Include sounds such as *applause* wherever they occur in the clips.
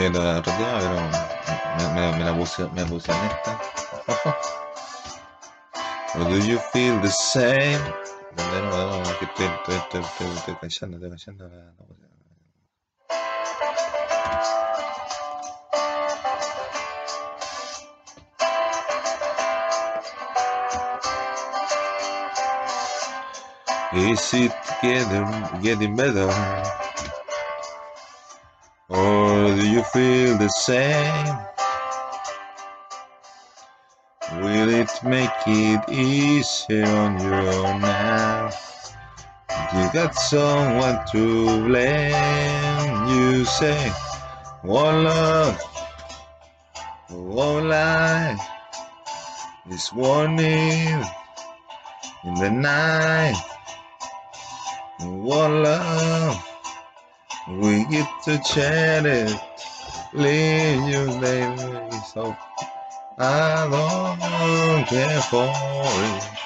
Pero me, me, me la puse, en esta. Do you feel the same? De nuevo, que estoy, estoy, estoy, estoy, estoy la música. Is it getting, getting better? Do you feel the same? Will it make it easier on you now? You got someone to blame. You say, one love, one life is warning in the night. One love, we get to chat it. Leave you, baby, so I don't care for it.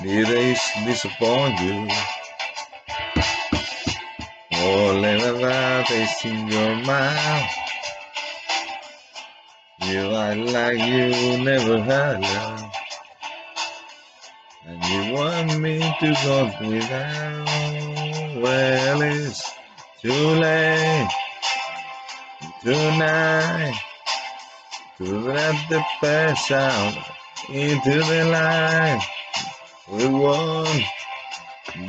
Did I disappoint you? Or let laugh taste in your mouth? You act like you never had love. And you want me to go without? Well, it's too late tonight to let the past out into the light. We won,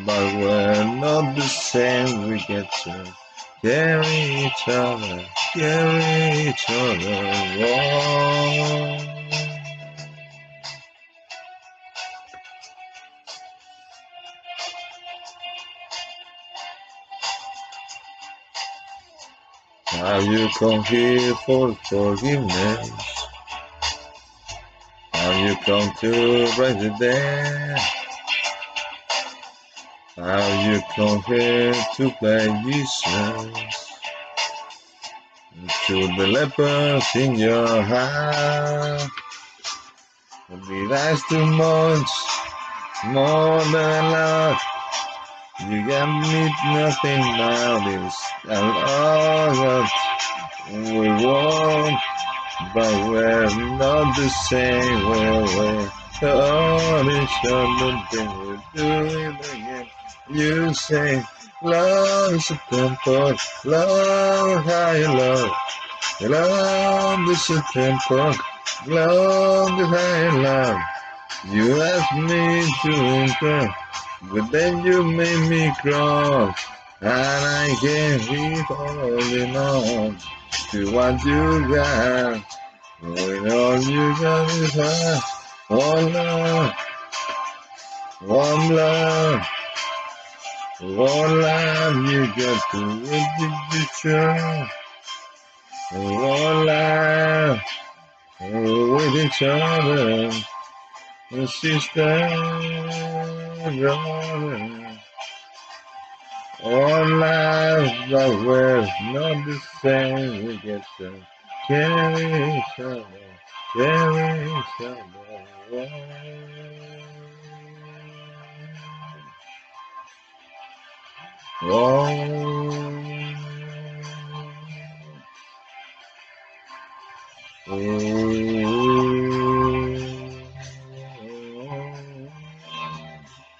but we're not the same. We get to carry each other, carry each other on. Now you come here for forgiveness. Now you come to break the day. Now you come here to play Jesus. To the lepers in your heart. Maybe that's too much, more than love. You got me nothing now. This and all that we want, but we're not the same. We're we're on each other, then we do again. You say love is a temple, love how you love, love is a temple, love is how love. You asked me to enter, but then you made me crawl. And I can't keep holding on to what you got. When all you got is her, one love, one love, one love you got to with the future. One love, with each other, a sister, brother. One life, but we're not the same. We get to carry each other, carry each other. Eh, baby,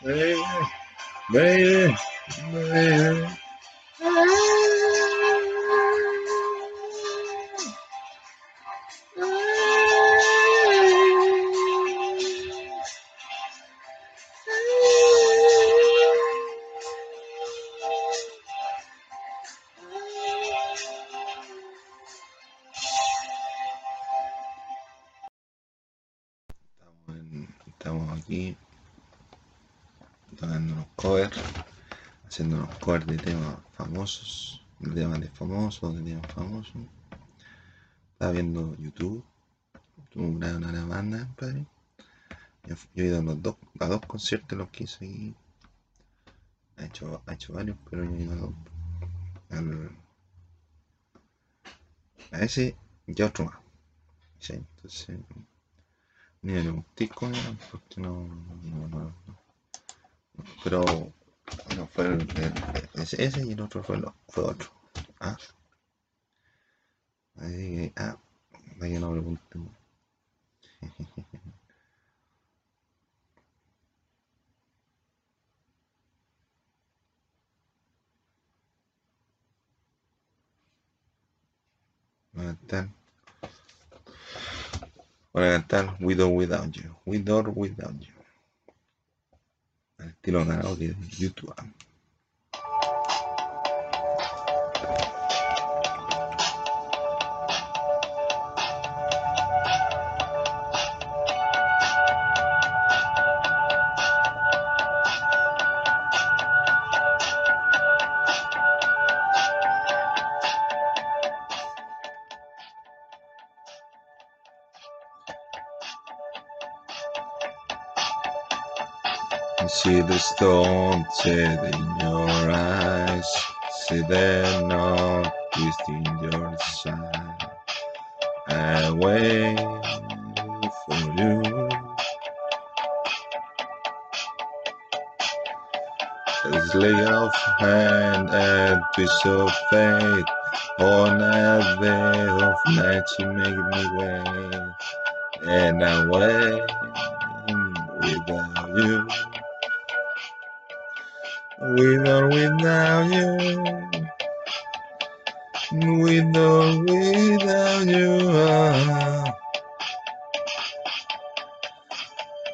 baby, baby. Estamos, aquí tocando unos covers, haciendo unos covers de temas famosos, de temas de famosos, de temas famosos. Estaba viendo YouTube, tuve una, una banda, padre. Yo, he ido a los dos, a dos conciertos los que hice aquí. Ha hecho, ha hecho varios, pero yo he ido a dos. Al- a ese y otro más. ¿sí? Entonces, ni un tico, porque no, no, no, no. Pero no fue el, el- ese, y el otro fue, lo, fue otro. Ah. Que, ah, que no pregunten. Voy a cantar With or Without You. With or Without You. tiro nao que YouTube. See the storm set in your eyes. See the north twist in your side. I wait for you. As lay of hand and twist of fate. On a day of night, she make me wait. And I wait without you. With or without you. With or without you. ah.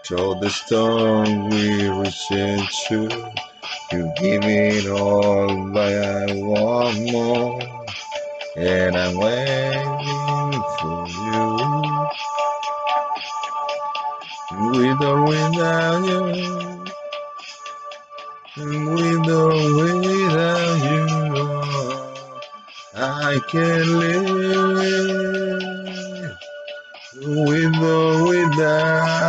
Through the storm we reach you. You give it all, but I want more. And I'm waiting for you. With or without you. With or without you. ah. I can live with or without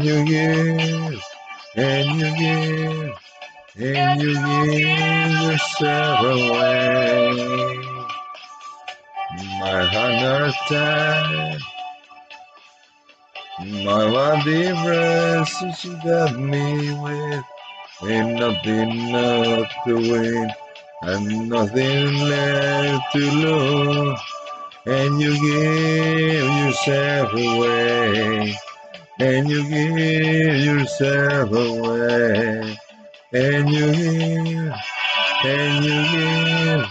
and you give, and you give, and you give yourself away. My heart time, my what difference she got me with, ain't nothing left to win, and nothing left to lose. And you give yourself away, and you give yourself away, and you give, and you give,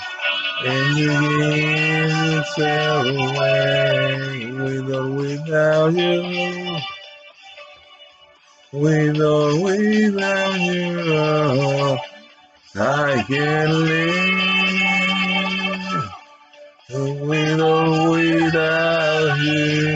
and you give yourself away, with or without you, with or without you, I can live. With or without you.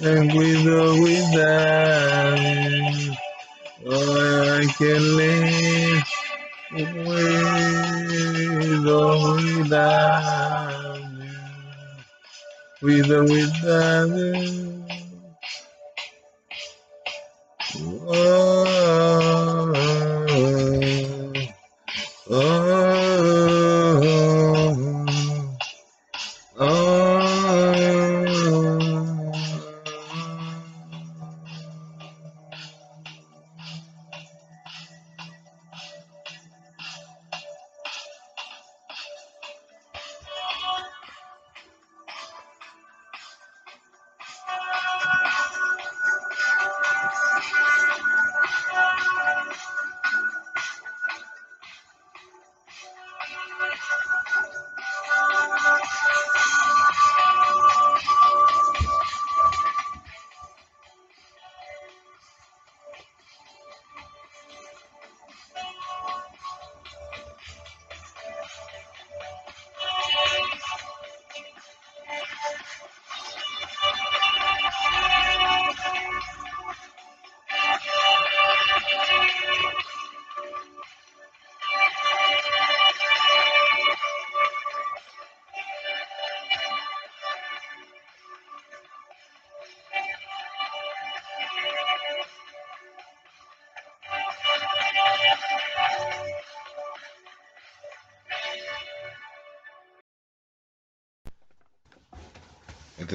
And with or without you, oh, I can live or without you, with without you. Oh,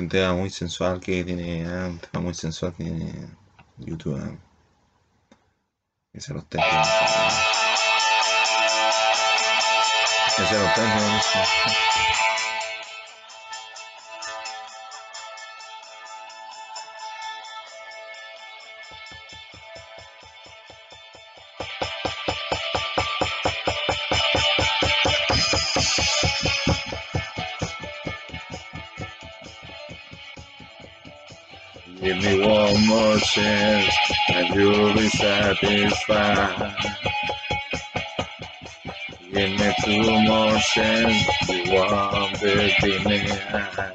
un tema muy sensual que tiene, ¿eh? un tema muy sensual que tiene YouTube. ¿eh? Que se los tengo. Que se los tengo. More and you'll be satisfied. Give me two more chances, you won't be denied.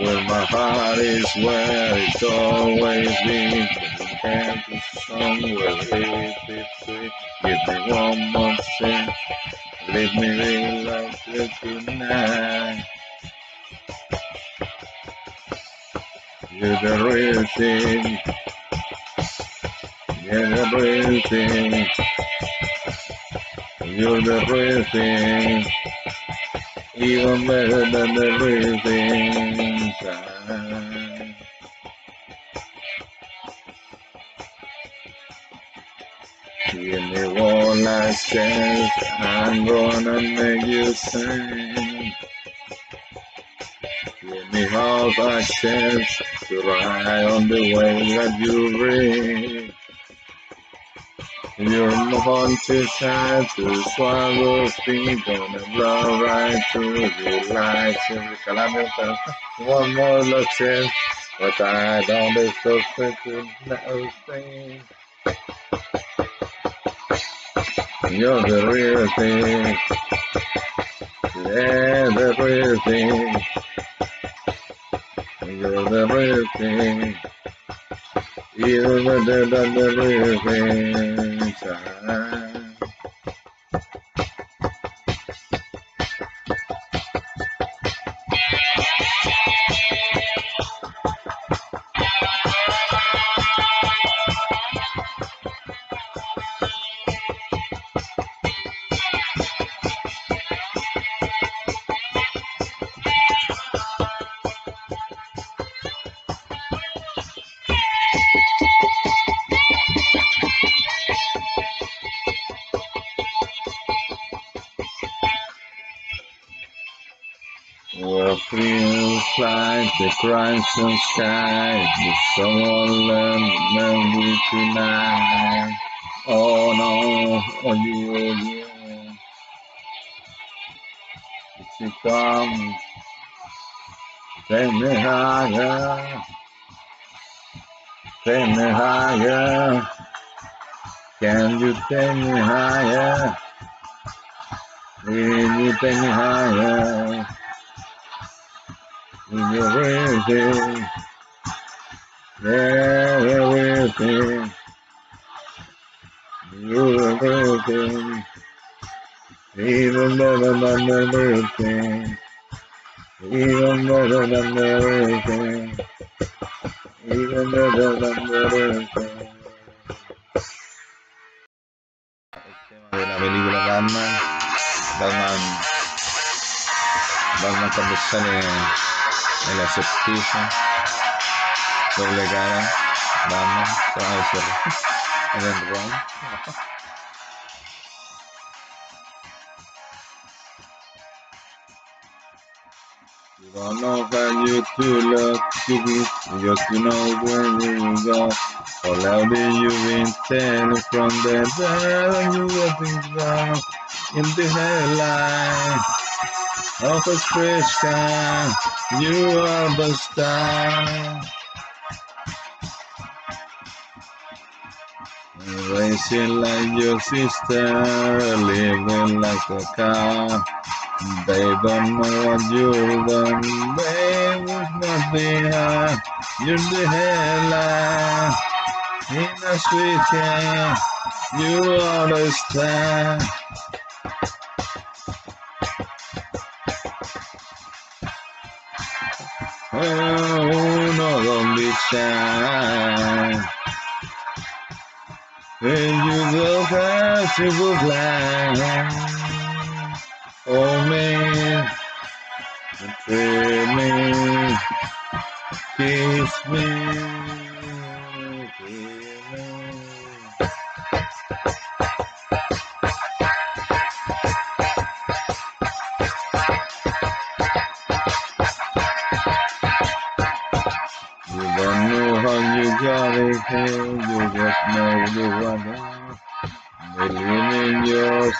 Well, my heart is where it's always been. Can't go somewhere if it's free. Give me one more chance. Let me love you tonight. You're the real thing. You're the real thing. You're the real thing. Even better than the real thing. Give me one last chance. I'm gonna make you sing. Give me half a chance to ride on the way that you bring. You're my haunted side to swallow on the blow right through in the calamity. One more look chance, but I don't expect to nothing. You're the real thing. Yeah, the real thing. You're the real thing. Crimson sky. Did someone learn me tonight? Oh no, oh you, oh you. If you come, take me higher, take me higher. Can you take me higher? Will you take me higher? You're everything, yeah, everything. You're everything, even better than everything, even better than everything, even better than everything. De la película Batman, Batman, Batman cuando sale el acertijo, doble cara, decir, *laughs* el Ron. You don't know how you to look to be, just to know where you go. How loudly you've been telling from the and you down in the headline of a sky. You are the star. Racing like your sister, living like a car. They don't know what you've done, babe, it's not there. You're the headline in a sweet. You are the star. uno donde shine. And you go past, you go blind. Oh man, betray me, kiss me.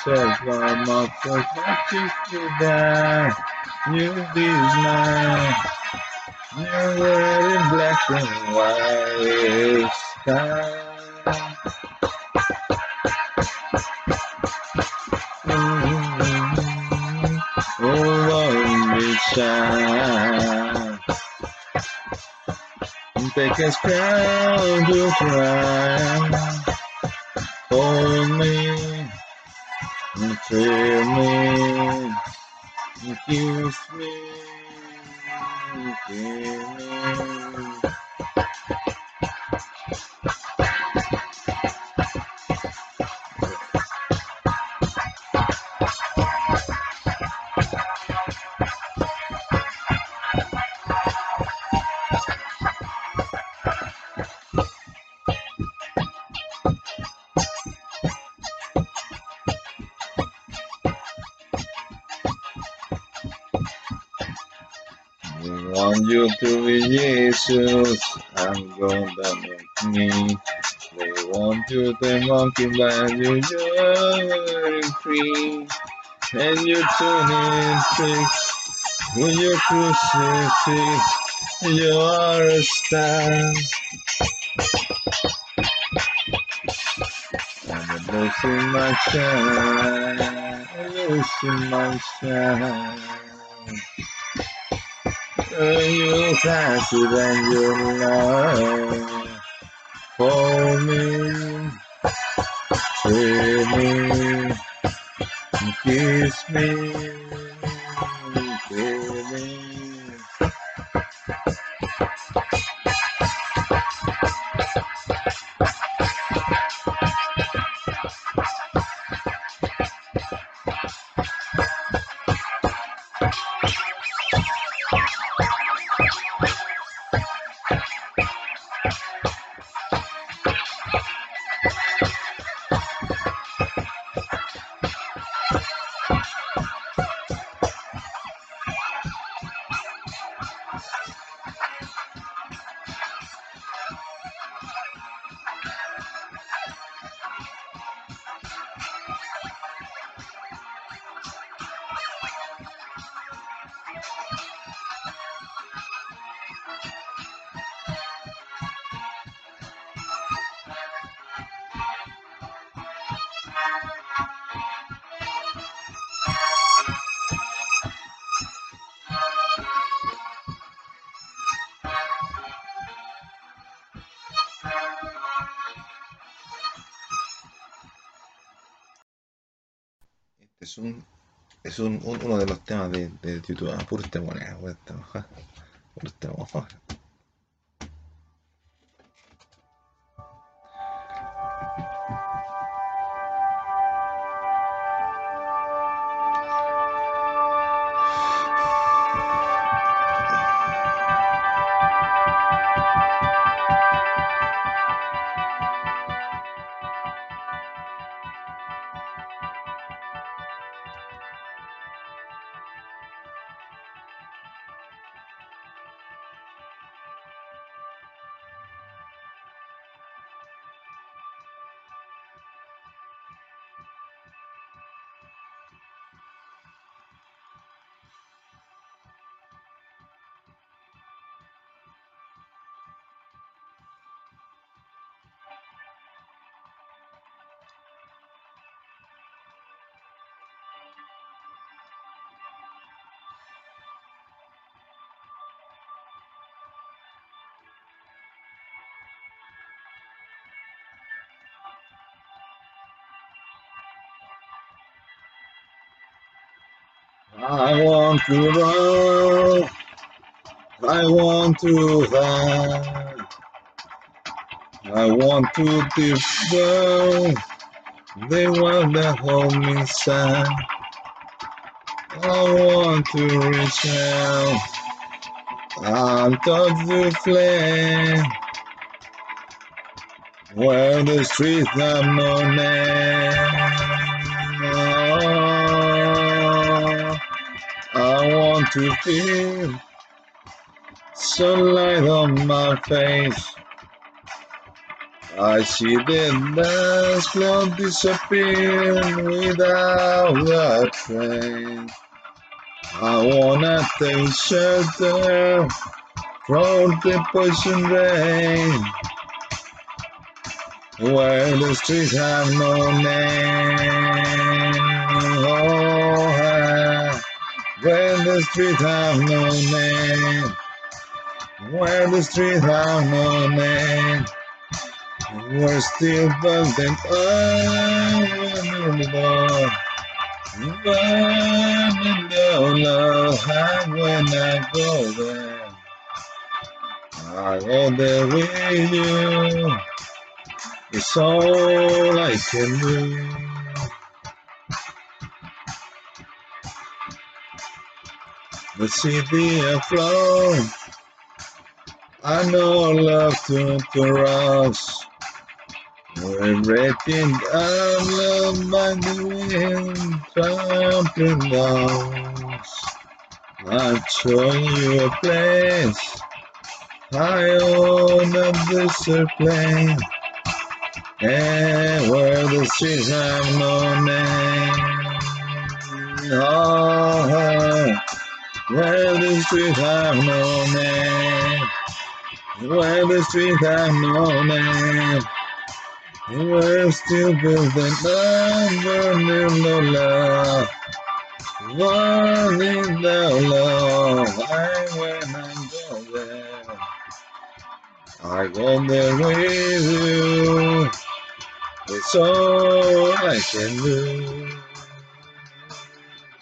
I'm not so happy to die. You be mine. You're black and white sky. Mm-hmm. Oh, on me shine. Take a crown to cry. Hold me, thrill me, kiss me, kill me. I'm gonna make me. They want you to monkey by you, you're free. And you're turning tricks with your crucifix. You are a star. I'm losing my shine, losing my shine. You faster than your love for me, thrill me, kiss me, es un es un, un- uno de los temas de, de YouTube, ah, puro puro tema, ja, puro tema, I want to run, I want to hide, I want to down, they want to hold me inside. I want to reach out. Touch the flame. Where the streets have no name. To feel sunlight on my face. I see the dance floor disappear without a trace. I wanna take shelter from the poison rain, where the streets have no name. Where the streets have no name, where the streets have no name. We're still building up Burning down love, and when I go there, I go there with you. It's all I can do. The sea city afloat, I know love to, us. We're breaking down love by the wind, trampling down. I'm showing you a place high on a desert plain, and where the streets have no name. Oh, where the streets have no name, where the streets have no name. We're still building under new love. One in the love. I when I go there. I go there with you. It's all I can do.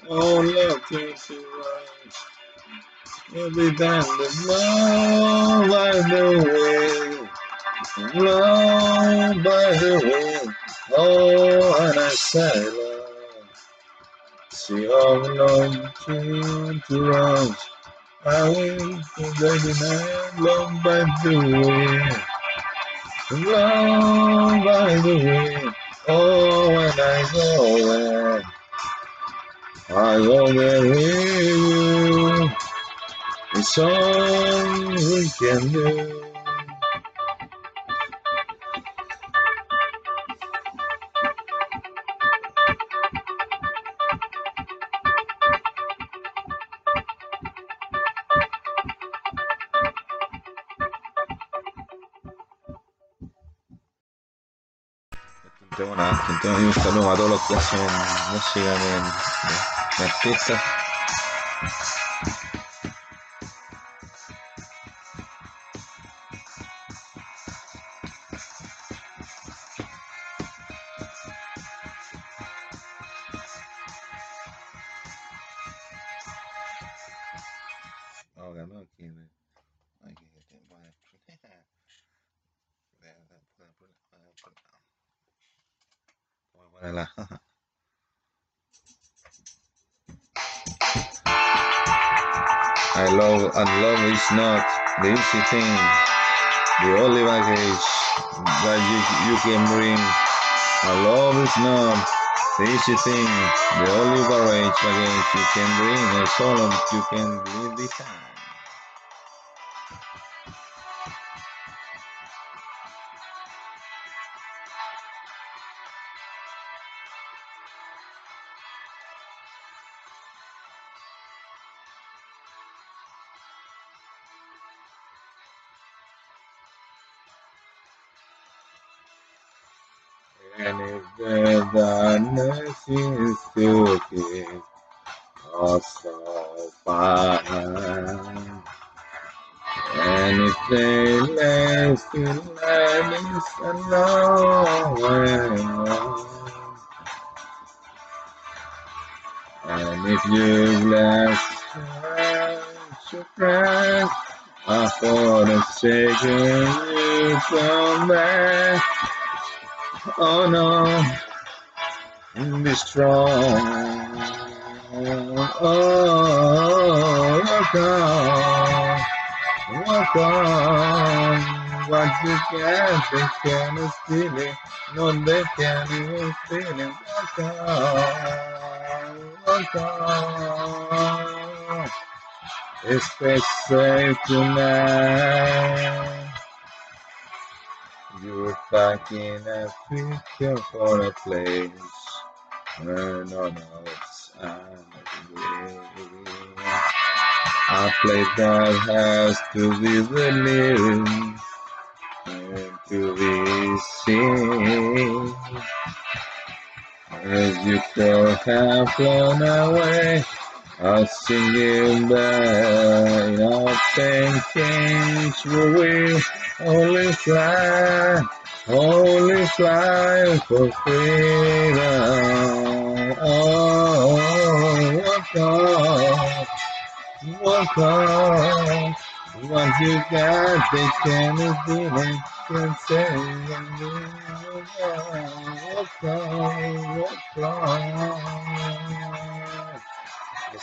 Oh, love to to us. Be down the love by the way. Blown by the wind, oh, and I sail See all alone to, to rise. I for the night, blown by the wind. Blown by the wind, oh, when I go there. I go there with you. It's all we can do. bueno, un saludo a todos los que hacen música de, de. And love is not the easy thing, the only baggage that you, you can bring. And love is not the easy thing, the only baggage, you can bring is all you can leave behind. And if you last your breath, I for the sake you come back. Oh no, be strong. Oh, God. Walk on. What you can, they can't steal it. No, they can't even steal it. Walk on. Walk on. Stay safe tonight. You're packing a picture for a place none of us agree. A place that has to be believed and to be seen. As you could have flown away, I'll sing you back. Nothing changed, we only fly, only fly for freedom. Oh, walk on, walk on. Once you got the chance, feeling can say and walk on, walk on.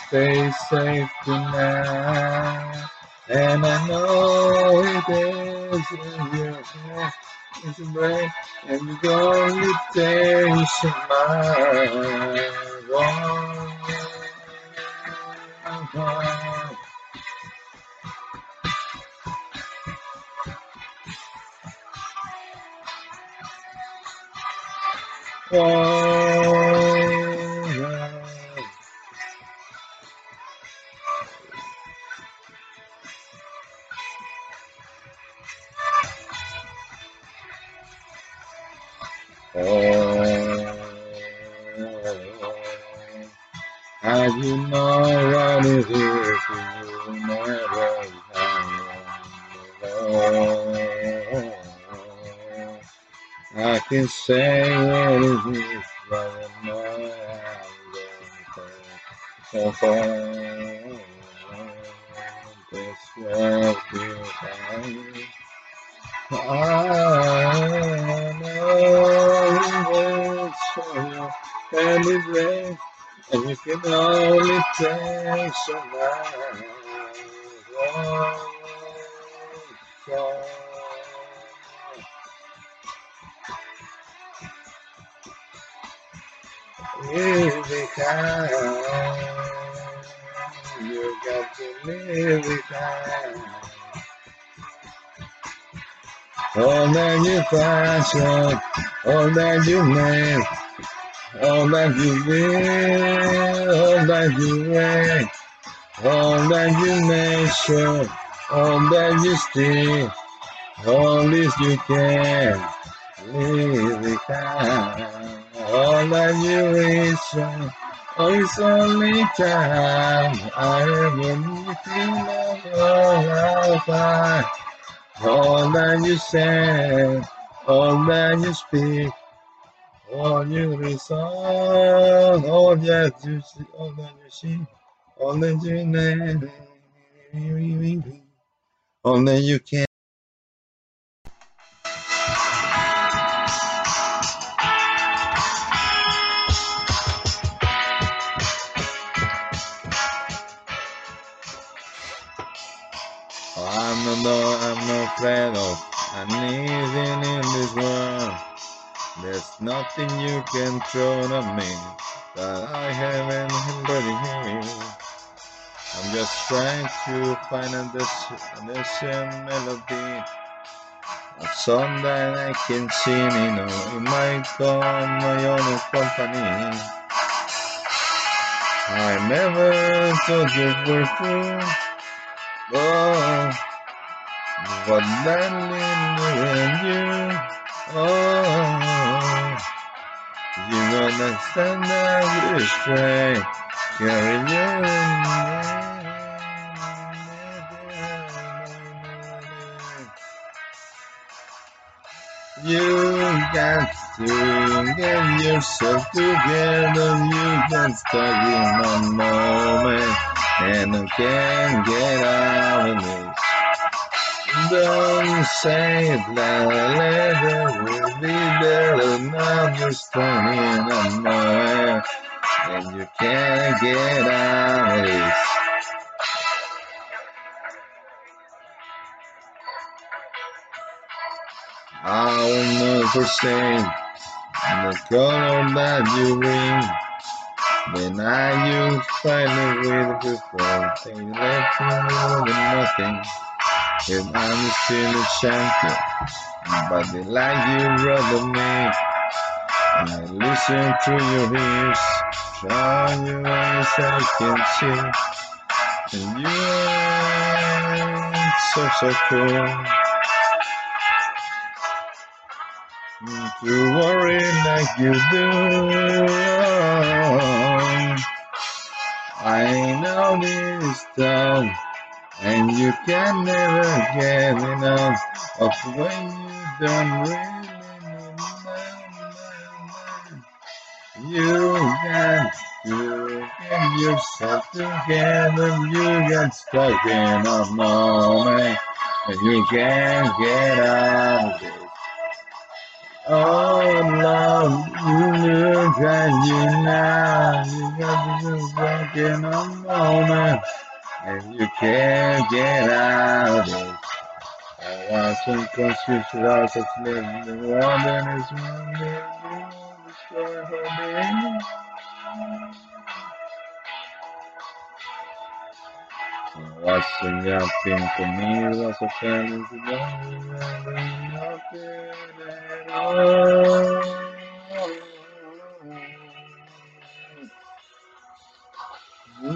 Stay safe tonight. And I know it is in your hand. It's a break, and you're going to take mind. I do not what it can say what it is, but I know I'm far. This world is I know it's and it's rain, and you can only take so Leave behind, you got to leave behind. All that you fashion, all that you make, all that you will, all that you wear, all that you measure, all that you steal, all this you can live behind, all that you reach, oh, it's only time I will meet you all. All that you say, all that you speak, all you resolve, all that you see, all that you see, all that you name, all that you can. I'm afraid of anything in this world. There's nothing you can throw at me that I haven't already here. I'm just trying to find a destination melody, a song that I can sing, you know, in my own, my own company. I never thought you were true. Oh, what darling when you, oh, you understand that we're straight, carry you. You got to get yourself together. You got stuck in a moment and I can't get out of this. Don't say that later will be better understanding and nowhere and you can't get out. I will never say the color that you bring. When I you finally with before phone, they left me more than nothing. And I'm still a champion, but the light you to me. I listen to your ears, show your eyes I can see. And you're so, so cool. To worry like you do. I know this time, and you can never get enough of when you don't really need. You got to get yourself together. You got stuck in a moment, and you can't get out of it. Oh love, you look at you now. You got to be stuck in a moment, and you can't get out of it. I was unconscious without such living the and it's one day destroy her name. A yapping for me, it was a fantasy, nothing at all. You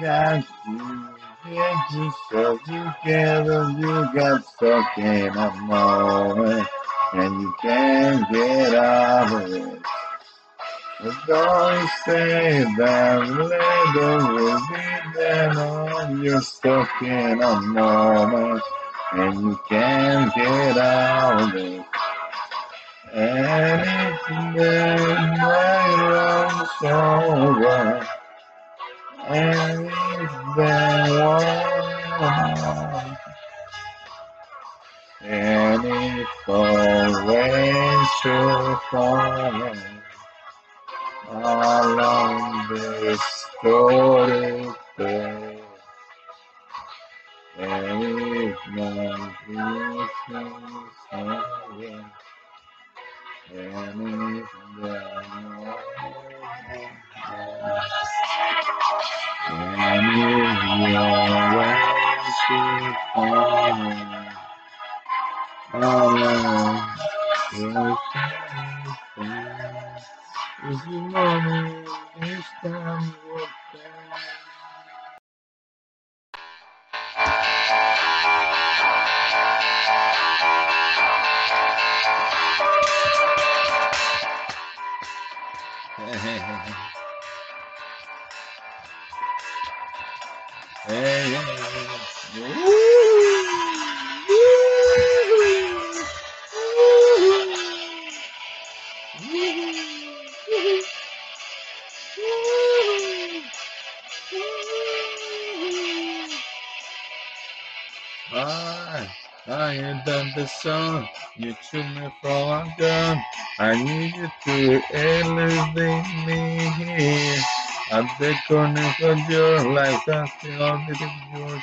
got to get yourself together. You got stuck in a moment and you can't get out of it. But don't say that later will be there. No, you're stuck in a moment and you can't get out of it. And if the night runs over. And there was any always to fall along this story path, and vision away, and if there was And if your ways Hey, I, I am done the song. You took me for a gun. I need you to elevate me here. At the corner of your life, that's the only thing yours.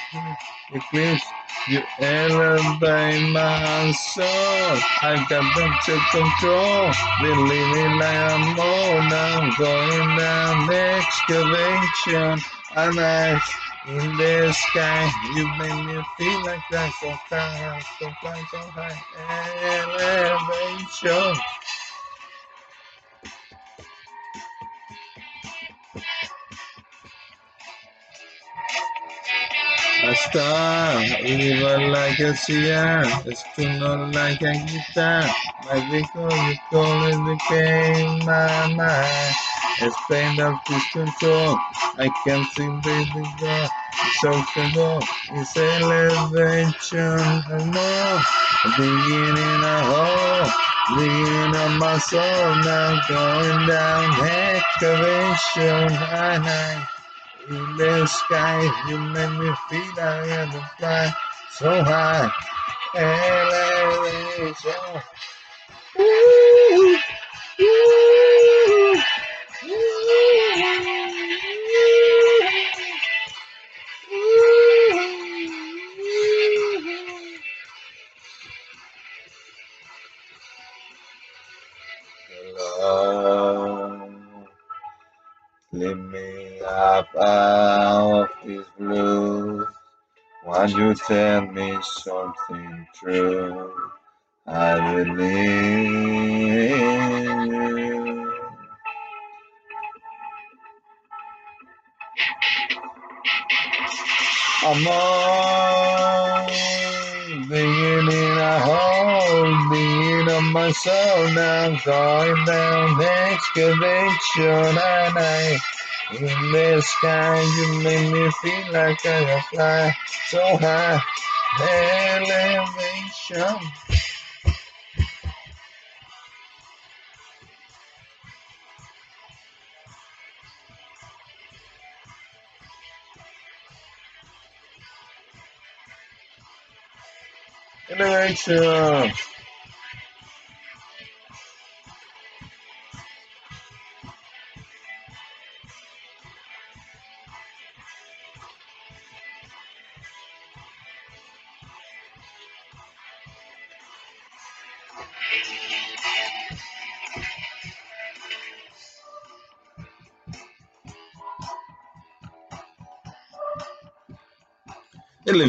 Eclipse, you elevate my soul. I got them to control. Believing like I'm on. I'm going down the excavation. And I in the sky, you make me feel like that so high, so fly, so high. Elevation. A star, live like a seer, a not like a guitar. My vehicle, you call it became my mind. A pain of this control, I can't see baby girl. So simple, it's elevation and more. Beginning a hole, beginning of my soul, now going down excavation high high. In the sky, you make me feel I am fly so high. Elevation. Out of this blue. Why you tell me something true? I believe you. I'm on beginning a hole, being of my soul now going down excavation and I in the sky you make me feel like I can fly so high. Elevation. Elevation